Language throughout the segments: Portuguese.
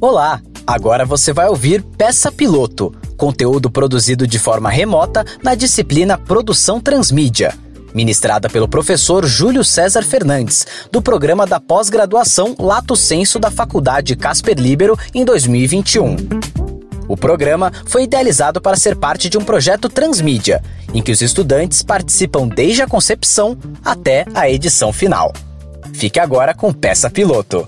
Olá! Agora você vai ouvir Peça Piloto, conteúdo produzido de forma remota na disciplina Produção Transmídia, ministrada pelo professor Júlio César Fernandes, do programa da pós-graduação Lato Senso da Faculdade Casper Libero em 2021. O programa foi idealizado para ser parte de um projeto transmídia, em que os estudantes participam desde a concepção até a edição final. Fique agora com Peça Piloto.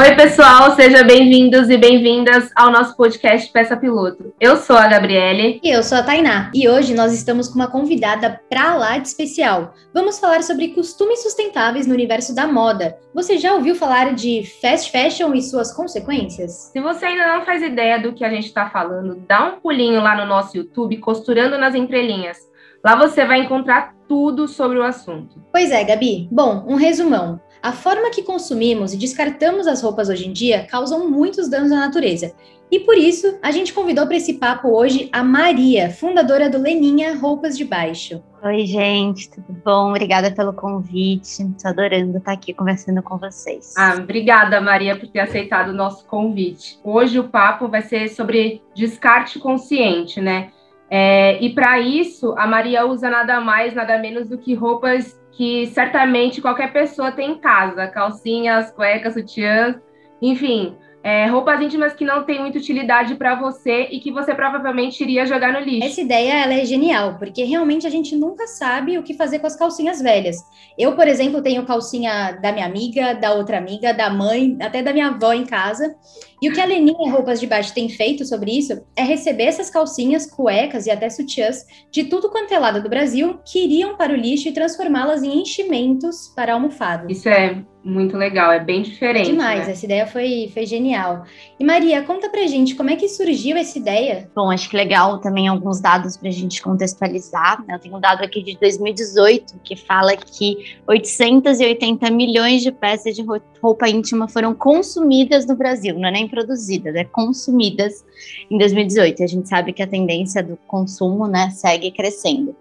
Oi, pessoal, sejam bem-vindos e bem-vindas ao nosso podcast Peça Piloto. Eu sou a Gabriele. E eu sou a Tainá. E hoje nós estamos com uma convidada pra lá de especial. Vamos falar sobre costumes sustentáveis no universo da moda. Você já ouviu falar de fast fashion e suas consequências? Se você ainda não faz ideia do que a gente está falando, dá um pulinho lá no nosso YouTube, Costurando nas Entrelinhas. Lá você vai encontrar tudo sobre o assunto. Pois é, Gabi. Bom, um resumão. A forma que consumimos e descartamos as roupas hoje em dia causam muitos danos à natureza. E por isso, a gente convidou para esse papo hoje a Maria, fundadora do Leninha Roupas de Baixo. Oi, gente, tudo bom? Obrigada pelo convite. Estou adorando estar aqui conversando com vocês. Ah, obrigada, Maria, por ter aceitado o nosso convite. Hoje o papo vai ser sobre descarte consciente, né? É, e para isso, a Maria usa nada mais, nada menos do que roupas que certamente qualquer pessoa tem em casa: calcinhas, cuecas, sutiãs, enfim, é, roupas íntimas que não têm muita utilidade para você e que você provavelmente iria jogar no lixo. Essa ideia ela é genial, porque realmente a gente nunca sabe o que fazer com as calcinhas velhas. Eu, por exemplo, tenho calcinha da minha amiga, da outra amiga, da mãe, até da minha avó em casa. E o que a Leninha Roupas de Baixo tem feito sobre isso é receber essas calcinhas, cuecas e até sutiãs de tudo quanto é lado do Brasil que iriam para o lixo e transformá-las em enchimentos para almofadas. Isso é muito legal, é bem diferente. Demais, né? essa ideia foi, foi genial. E Maria, conta pra gente como é que surgiu essa ideia? Bom, acho que legal também alguns dados para a gente contextualizar. Né? Eu tenho um dado aqui de 2018 que fala que 880 milhões de peças de roupa íntima foram consumidas no Brasil, não é nem produzidas, é consumidas em 2018. E a gente sabe que a tendência do consumo né, segue crescendo.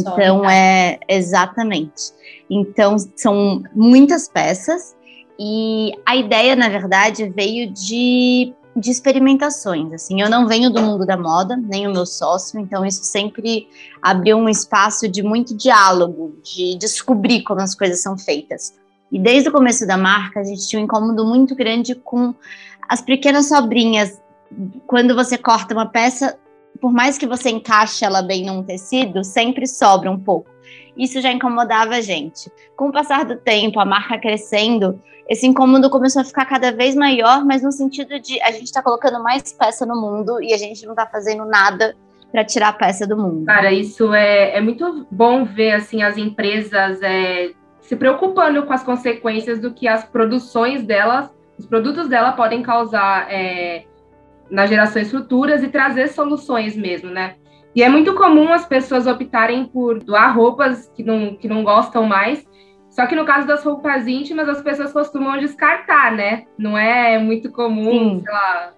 Então, é exatamente. Então, são muitas peças, e a ideia, na verdade, veio de, de experimentações. Assim, eu não venho do mundo da moda, nem o meu sócio, então isso sempre abriu um espaço de muito diálogo, de descobrir como as coisas são feitas. E desde o começo da marca, a gente tinha um incômodo muito grande com as pequenas sobrinhas. Quando você corta uma peça, por mais que você encaixe ela bem num tecido, sempre sobra um pouco. Isso já incomodava a gente. Com o passar do tempo, a marca crescendo, esse incômodo começou a ficar cada vez maior, mas no sentido de a gente está colocando mais peça no mundo e a gente não está fazendo nada para tirar a peça do mundo. Cara, isso é, é muito bom ver assim as empresas é, se preocupando com as consequências do que as produções delas, os produtos dela podem causar é, nas gerações futuras e trazer soluções mesmo, né? E é muito comum as pessoas optarem por doar roupas que não, que não gostam mais. Só que no caso das roupas íntimas, as pessoas costumam descartar, né? Não é muito comum, Sim. sei lá,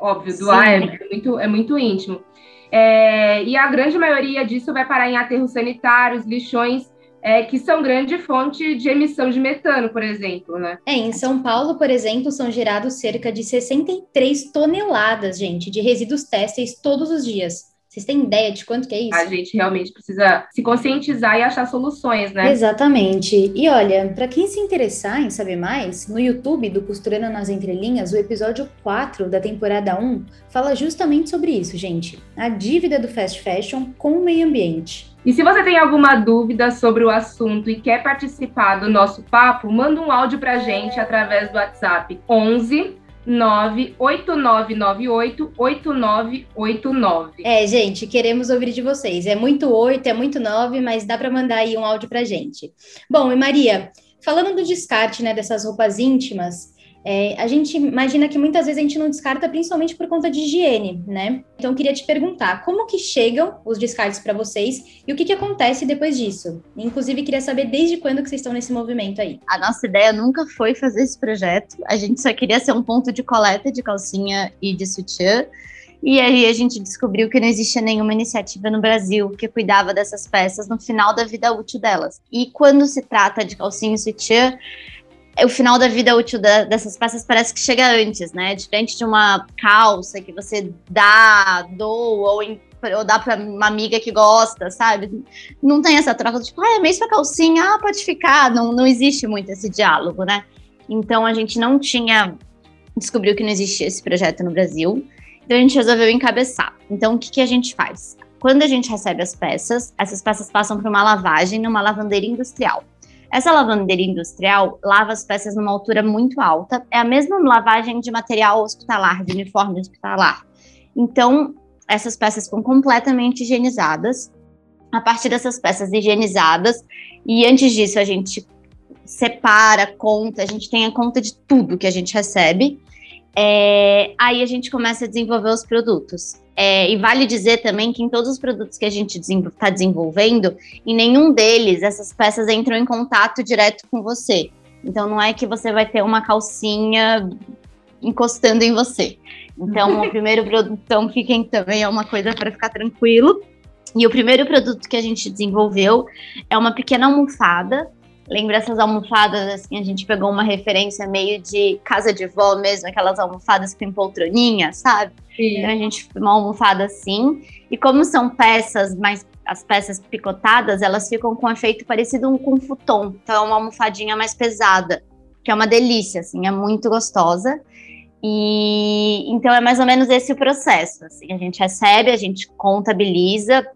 óbvio, doar é muito, é muito íntimo. É, e a grande maioria disso vai parar em aterros sanitários, lixões, é, que são grande fonte de emissão de metano, por exemplo, né? É, em São Paulo, por exemplo, são gerados cerca de 63 toneladas, gente, de resíduos têxteis todos os dias. Vocês têm ideia de quanto que é isso? A gente realmente precisa se conscientizar e achar soluções, né? Exatamente. E olha, para quem se interessar em saber mais, no YouTube do Costurando nas Entrelinhas, o episódio 4 da temporada 1 fala justamente sobre isso, gente. A dívida do fast fashion com o meio ambiente. E se você tem alguma dúvida sobre o assunto e quer participar do nosso papo, manda um áudio pra gente através do WhatsApp 11 989988989. É, gente, queremos ouvir de vocês. É muito oito, é muito nove, mas dá para mandar aí um áudio pra gente. Bom, e Maria, falando do descarte, né, dessas roupas íntimas, é, a gente imagina que muitas vezes a gente não descarta, principalmente por conta de higiene, né? Então, eu queria te perguntar, como que chegam os descartes para vocês e o que, que acontece depois disso? Inclusive, queria saber desde quando que vocês estão nesse movimento aí. A nossa ideia nunca foi fazer esse projeto, a gente só queria ser um ponto de coleta de calcinha e de sutiã, E aí a gente descobriu que não existia nenhuma iniciativa no Brasil que cuidava dessas peças no final da vida útil delas. E quando se trata de calcinha e sutiã, o final da vida útil da, dessas peças parece que chega antes, né? Diferente de uma calça que você dá, doa ou, ou dá para uma amiga que gosta, sabe? Não tem essa troca, tipo, ah, é mês pra calcinha, ah, pode ficar. Não, não existe muito esse diálogo, né? Então a gente não tinha. Descobriu que não existia esse projeto no Brasil. Então a gente resolveu encabeçar. Então o que, que a gente faz? Quando a gente recebe as peças, essas peças passam por uma lavagem numa lavanderia industrial. Essa lavanderia industrial lava as peças numa altura muito alta, é a mesma lavagem de material hospitalar, de uniforme hospitalar. Então, essas peças ficam completamente higienizadas. A partir dessas peças higienizadas, e antes disso a gente separa, conta, a gente tem a conta de tudo que a gente recebe. É, aí a gente começa a desenvolver os produtos. É, e vale dizer também que em todos os produtos que a gente está desenvolvendo, em nenhum deles essas peças entram em contato direto com você. Então não é que você vai ter uma calcinha encostando em você. Então o primeiro produto, então fiquem também é uma coisa para ficar tranquilo. E o primeiro produto que a gente desenvolveu é uma pequena almofada Lembra essas almofadas, assim, a gente pegou uma referência meio de casa de vó mesmo, aquelas almofadas que tem poltroninha, sabe? Sim. Então a gente uma almofada assim. E como são peças mais as peças picotadas, elas ficam com um efeito parecido com um futon. Então é uma almofadinha mais pesada, que é uma delícia, assim, é muito gostosa. E então é mais ou menos esse o processo. Assim, a gente recebe, a gente contabiliza,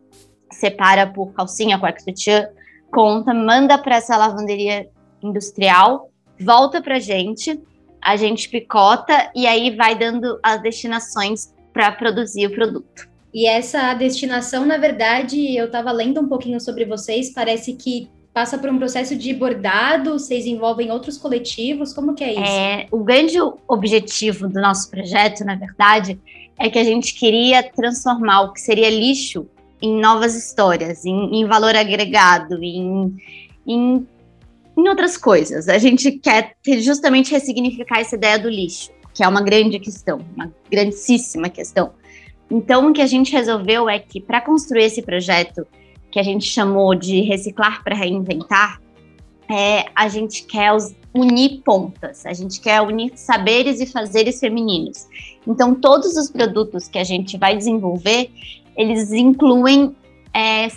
separa por calcinha, cueca sutiã, conta, manda para essa lavanderia industrial, volta para a gente, a gente picota e aí vai dando as destinações para produzir o produto. E essa destinação, na verdade, eu estava lendo um pouquinho sobre vocês, parece que passa por um processo de bordado, vocês envolvem outros coletivos, como que é isso? É, o grande objetivo do nosso projeto, na verdade, é que a gente queria transformar o que seria lixo em novas histórias, em, em valor agregado, em, em, em, outras coisas. A gente quer justamente ressignificar essa ideia do lixo, que é uma grande questão, uma grandíssima questão. Então, o que a gente resolveu é que, para construir esse projeto, que a gente chamou de Reciclar para Reinventar, é, a gente quer unir pontas, a gente quer unir saberes e fazeres femininos. Então, todos os produtos que a gente vai desenvolver, eles incluem é,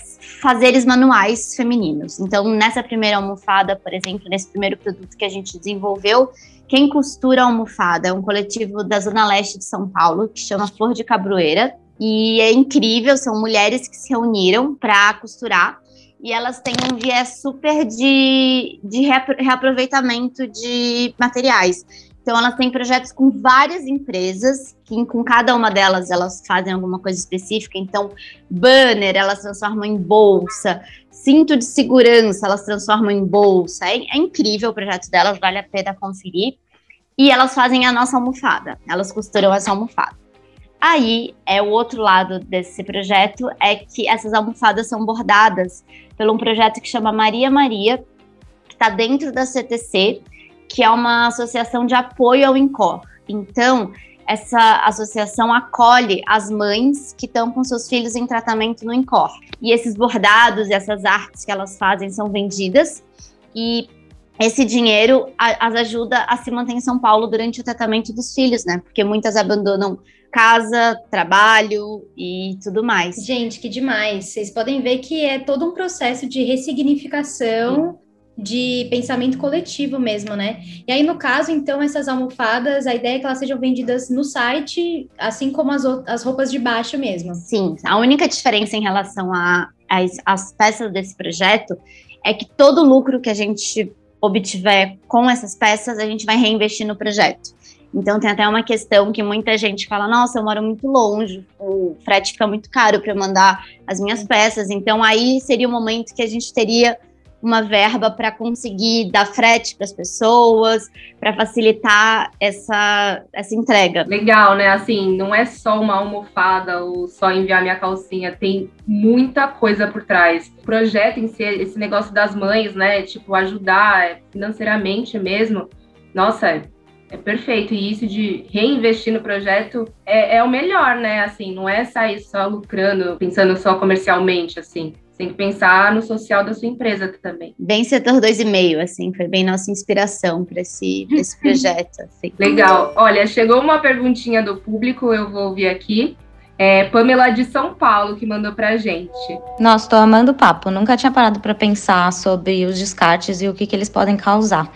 fazeres manuais femininos. Então, nessa primeira almofada, por exemplo, nesse primeiro produto que a gente desenvolveu, quem costura a almofada é um coletivo da Zona Leste de São Paulo, que chama Flor de Cabroeira. E é incrível, são mulheres que se reuniram para costurar. E elas têm um viés super de, de reaproveitamento de materiais. Então, elas têm projetos com várias empresas, que com cada uma delas elas fazem alguma coisa específica. Então, banner elas transformam em bolsa, cinto de segurança elas transformam em bolsa. É, é incrível o projeto delas, vale a pena conferir. E elas fazem a nossa almofada, elas costuram essa almofada. Aí, é o outro lado desse projeto é que essas almofadas são bordadas por um projeto que chama Maria Maria, que está dentro da CTC que é uma associação de apoio ao INCOR. Então, essa associação acolhe as mães que estão com seus filhos em tratamento no INCOR. E esses bordados e essas artes que elas fazem são vendidas e esse dinheiro as ajuda a se manter em São Paulo durante o tratamento dos filhos, né? Porque muitas abandonam casa, trabalho e tudo mais. Gente, que demais. Vocês podem ver que é todo um processo de ressignificação. Sim de pensamento coletivo mesmo, né? E aí, no caso, então, essas almofadas, a ideia é que elas sejam vendidas no site, assim como as, as roupas de baixo mesmo. Sim, a única diferença em relação às peças desse projeto é que todo o lucro que a gente obtiver com essas peças, a gente vai reinvestir no projeto. Então tem até uma questão que muita gente fala: nossa, eu moro muito longe, o frete fica muito caro para mandar as minhas peças. Então aí seria o momento que a gente teria uma verba para conseguir dar frete para as pessoas, para facilitar essa, essa entrega. Legal, né? Assim, não é só uma almofada ou só enviar minha calcinha, tem muita coisa por trás. O projeto em si, esse negócio das mães, né? Tipo, ajudar financeiramente mesmo. Nossa, é perfeito. E isso de reinvestir no projeto é, é o melhor, né? Assim, não é sair só lucrando, pensando só comercialmente, assim. Você tem que pensar no social da sua empresa também. Bem setor 2,5, assim, foi bem nossa inspiração para esse, esse projeto. Assim. Legal. Olha, chegou uma perguntinha do público, eu vou ouvir aqui. É Pamela de São Paulo que mandou pra gente. Nossa, tô amando o papo. Nunca tinha parado para pensar sobre os descartes e o que, que eles podem causar.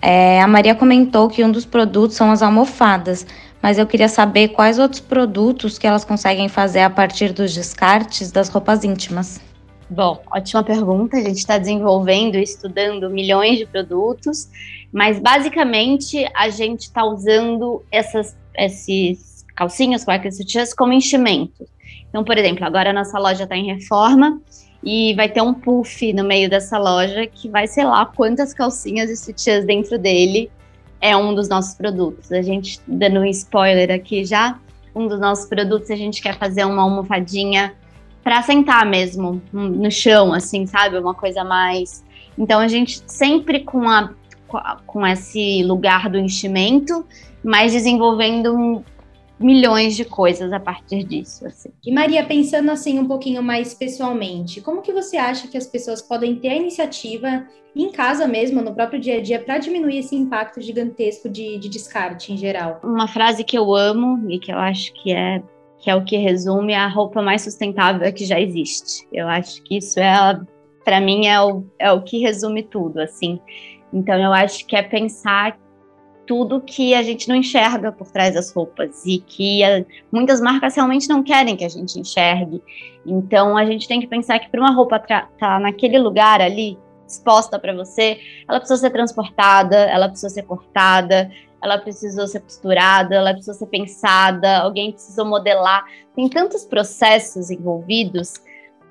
É, a Maria comentou que um dos produtos são as almofadas, mas eu queria saber quais outros produtos que elas conseguem fazer a partir dos descartes das roupas íntimas. Bom, ótima pergunta. A gente está desenvolvendo e estudando milhões de produtos, mas basicamente a gente está usando essas, esses calcinhas, cuecas e sutiãs como enchimento. Então, por exemplo, agora a nossa loja está em reforma e vai ter um puff no meio dessa loja que vai, sei lá, quantas calcinhas e sutiãs dentro dele. É um dos nossos produtos. A gente, dando um spoiler aqui já, um dos nossos produtos a gente quer fazer uma almofadinha para sentar mesmo no chão, assim, sabe? Uma coisa mais. Então a gente sempre com a com esse lugar do enchimento, mas desenvolvendo milhões de coisas a partir disso. Assim. E Maria, pensando assim um pouquinho mais pessoalmente, como que você acha que as pessoas podem ter a iniciativa em casa mesmo, no próprio dia a dia, para diminuir esse impacto gigantesco de, de descarte em geral? Uma frase que eu amo e que eu acho que é que é o que resume a roupa mais sustentável que já existe. Eu acho que isso é, para mim, é o, é o que resume tudo, assim. Então, eu acho que é pensar tudo que a gente não enxerga por trás das roupas e que a, muitas marcas realmente não querem que a gente enxergue. Então a gente tem que pensar que para uma roupa estar tá naquele lugar ali exposta para você, ela precisa ser transportada, ela precisa ser cortada, ela precisou ser costurada, ela precisou ser pensada, alguém precisou modelar. Tem tantos processos envolvidos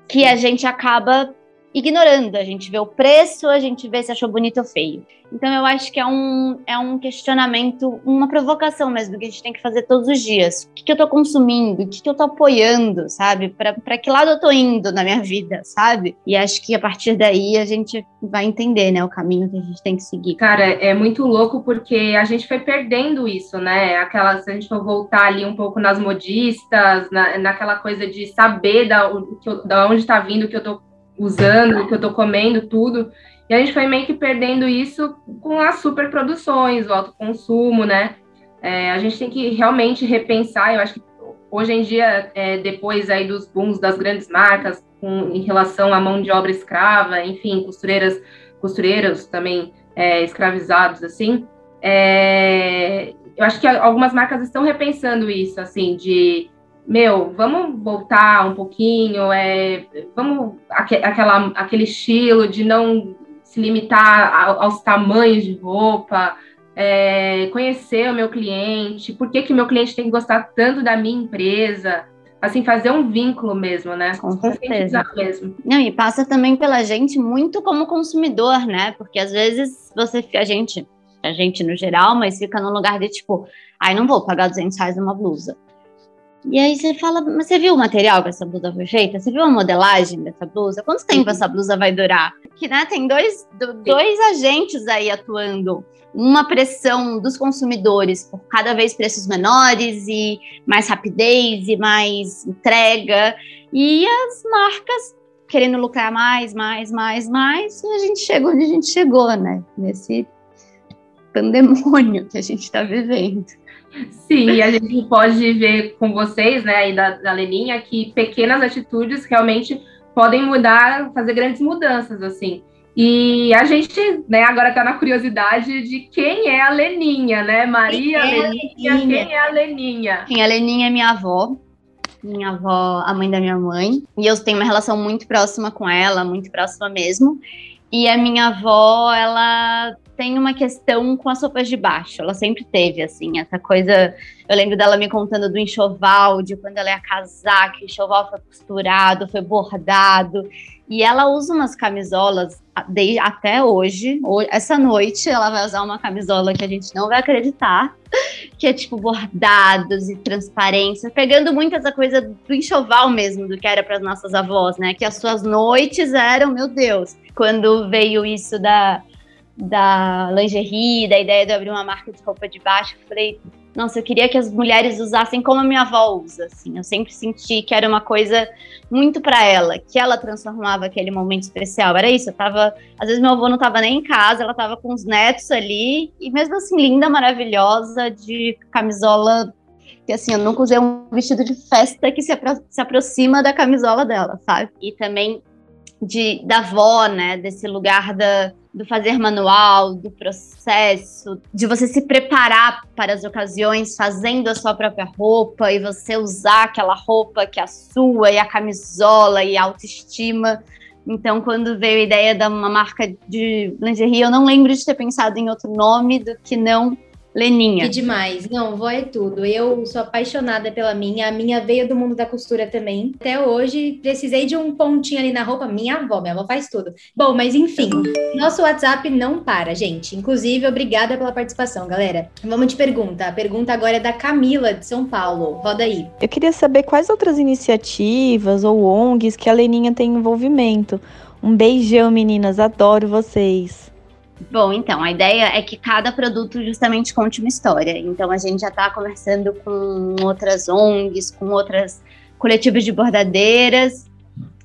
que a gente acaba ignorando. A gente vê o preço, a gente vê se achou bonito ou feio. Então eu acho que é um, é um questionamento, uma provocação mesmo que a gente tem que fazer todos os dias. O que, que eu tô consumindo? O que, que eu tô apoiando, sabe? Para que lado eu tô indo na minha vida, sabe? E acho que a partir daí a gente vai entender, né, o caminho que a gente tem que seguir. Cara, é muito louco porque a gente foi perdendo isso, né? Aquela, se a gente for voltar ali um pouco nas modistas, na, naquela coisa de saber da, da onde tá vindo o que eu tô usando, o que eu tô comendo, tudo. E a gente foi meio que perdendo isso com as superproduções, o alto consumo, né? É, a gente tem que realmente repensar. Eu acho que hoje em dia, é, depois aí dos booms das grandes marcas, com, em relação à mão de obra escrava, enfim, costureiras, costureiros também é, escravizados, assim, é, eu acho que algumas marcas estão repensando isso, assim, de meu, vamos voltar um pouquinho, é, vamos aqu aquela, aquele estilo de não se limitar a, aos tamanhos de roupa, é, conhecer o meu cliente, por que, que o meu cliente tem que gostar tanto da minha empresa, assim, fazer um vínculo mesmo, né? Com certeza. Mesmo. Não, e passa também pela gente muito como consumidor, né? Porque às vezes você, a gente, a gente no geral, mas fica num lugar de tipo, ai, não vou pagar 200 reais numa blusa. E aí você fala, mas você viu o material que essa blusa foi feita? Você viu a modelagem dessa blusa? Quanto tempo uhum. essa blusa vai durar? Que né, tem dois, dois agentes aí atuando. Uma pressão dos consumidores por cada vez preços menores e mais rapidez e mais entrega. E as marcas querendo lucrar mais, mais, mais, mais. E a gente chegou onde a gente chegou, né? Nesse pandemônio que a gente está vivendo. Sim, a gente pode ver com vocês, né, aí da, da Leninha, que pequenas atitudes realmente podem mudar, fazer grandes mudanças, assim. E a gente, né, agora está na curiosidade de quem é a Leninha, né? Maria quem é Leninha, Leninha, quem é a Leninha? Quem é a Leninha é minha avó, minha avó, a mãe da minha mãe, e eu tenho uma relação muito próxima com ela, muito próxima mesmo. E a minha avó, ela tem uma questão com as roupas de baixo. Ela sempre teve, assim, essa coisa. Eu lembro dela me contando do enxoval, de quando ela ia casar, que o enxoval foi costurado, foi bordado. E ela usa umas camisolas de, até hoje. Essa noite ela vai usar uma camisola que a gente não vai acreditar, que é tipo bordados e transparência, pegando muito essa coisa do enxoval mesmo, do que era para as nossas avós, né? Que as suas noites eram, meu Deus, quando veio isso da da lingerie, da ideia de abrir uma marca de roupa de baixo, eu falei, nossa, eu queria que as mulheres usassem como a minha avó usa, assim. Eu sempre senti que era uma coisa muito para ela, que ela transformava aquele momento especial. Era isso, eu tava, às vezes meu avô não tava nem em casa, ela tava com os netos ali, e mesmo assim linda, maravilhosa, de camisola que assim, eu nunca usei um vestido de festa que se, apro se aproxima da camisola dela, sabe? E também de da avó, né, desse lugar da do fazer manual, do processo, de você se preparar para as ocasiões fazendo a sua própria roupa e você usar aquela roupa que é a sua e a camisola e a autoestima. Então, quando veio a ideia de uma marca de lingerie, eu não lembro de ter pensado em outro nome do que não Leninha. Que demais. Não, vó é tudo. Eu sou apaixonada pela minha. A minha veio do mundo da costura também. Até hoje, precisei de um pontinho ali na roupa. Minha avó, minha avó faz tudo. Bom, mas enfim, nosso WhatsApp não para, gente. Inclusive, obrigada pela participação, galera. Vamos de pergunta. A pergunta agora é da Camila, de São Paulo. Roda aí. Eu queria saber quais outras iniciativas ou ONGs que a Leninha tem envolvimento. Um beijão, meninas. Adoro vocês. Bom, então, a ideia é que cada produto justamente conte uma história. Então, a gente já está conversando com outras ONGs, com outras coletivos de bordadeiras,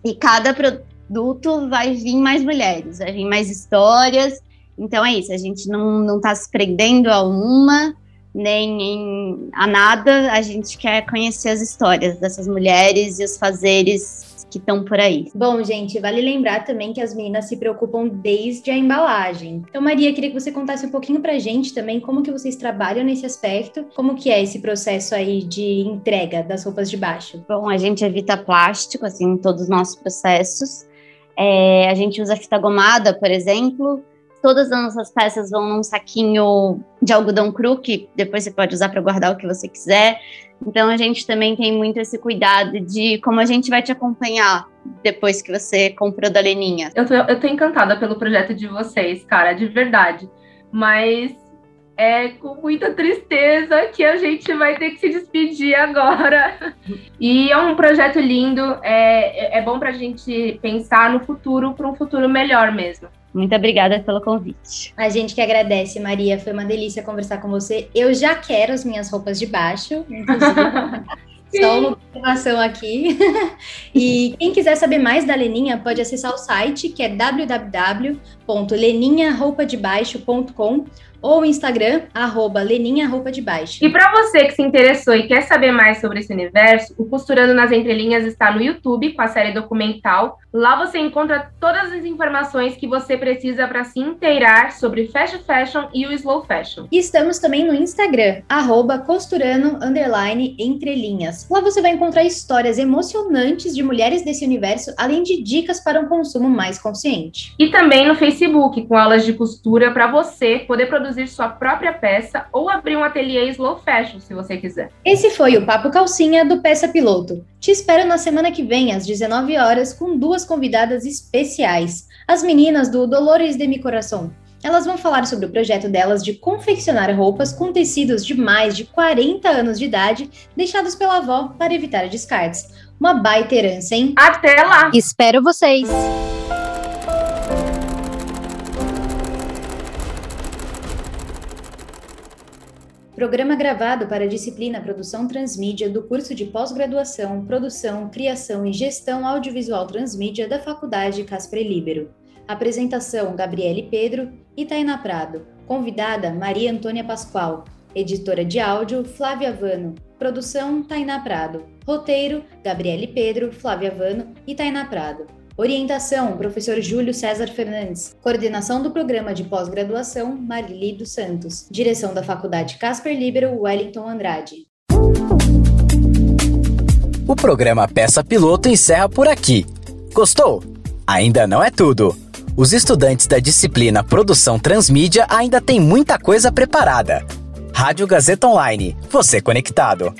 e cada produto vai vir mais mulheres, vai vir mais histórias. Então, é isso, a gente não está se prendendo a uma, nem em, a nada, a gente quer conhecer as histórias dessas mulheres e os fazeres que estão por aí. Bom, gente, vale lembrar também que as meninas se preocupam desde a embalagem. Então, Maria, queria que você contasse um pouquinho pra gente também como que vocês trabalham nesse aspecto, como que é esse processo aí de entrega das roupas de baixo. Bom, a gente evita plástico, assim, em todos os nossos processos. É, a gente usa fita gomada, por exemplo, todas as nossas peças vão num saquinho de algodão cru, que depois você pode usar para guardar o que você quiser. Então a gente também tem muito esse cuidado de como a gente vai te acompanhar depois que você comprou da Leninha. Eu tô, eu tô encantada pelo projeto de vocês, cara, de verdade. Mas é com muita tristeza que a gente vai ter que se despedir agora. E é um projeto lindo, é, é bom para a gente pensar no futuro, para um futuro melhor mesmo. Muito obrigada pelo convite. A gente que agradece, Maria. Foi uma delícia conversar com você. Eu já quero as minhas roupas de baixo, inclusive. Só uma observação aqui. e quem quiser saber mais da Leninha, pode acessar o site, que é www.leninharoupadebaixo.com ou o Instagram, arroba Leninha Roupa de Baixo. E para você que se interessou e quer saber mais sobre esse universo, o Costurando nas Entrelinhas está no YouTube com a série documental. Lá você encontra todas as informações que você precisa para se inteirar sobre fast fashion e o slow fashion. E estamos também no Instagram, arroba costurando, underline, entrelinhas. Lá você vai encontrar histórias emocionantes de mulheres desse universo, além de dicas para um consumo mais consciente. E também no Facebook, com aulas de costura para você poder produzir produzir sua própria peça ou abrir um ateliê slow fashion, se você quiser. Esse foi o Papo Calcinha do Peça Piloto. Te espero na semana que vem, às 19 horas, com duas convidadas especiais, as meninas do Dolores de Mi Coração. Elas vão falar sobre o projeto delas de confeccionar roupas com tecidos de mais de 40 anos de idade, deixados pela avó para evitar descartes. Uma baita herança, hein? Até lá! Espero vocês! Programa gravado para a disciplina Produção Transmídia do curso de pós-graduação, Produção, Criação e Gestão Audiovisual Transmídia da Faculdade Casper Libero. Apresentação: Gabriele Pedro e Taina Prado. Convidada: Maria Antônia Pascoal. Editora de áudio: Flávia Vano. Produção: Tainá Prado. Roteiro: Gabriele Pedro, Flávia Vano e Tainá Prado. Orientação: Professor Júlio César Fernandes. Coordenação do programa de pós-graduação: Marili dos Santos. Direção da Faculdade Casper Libero Wellington Andrade. O programa Peça Piloto encerra por aqui. Gostou? Ainda não é tudo. Os estudantes da disciplina Produção Transmídia ainda têm muita coisa preparada. Rádio Gazeta Online. Você conectado.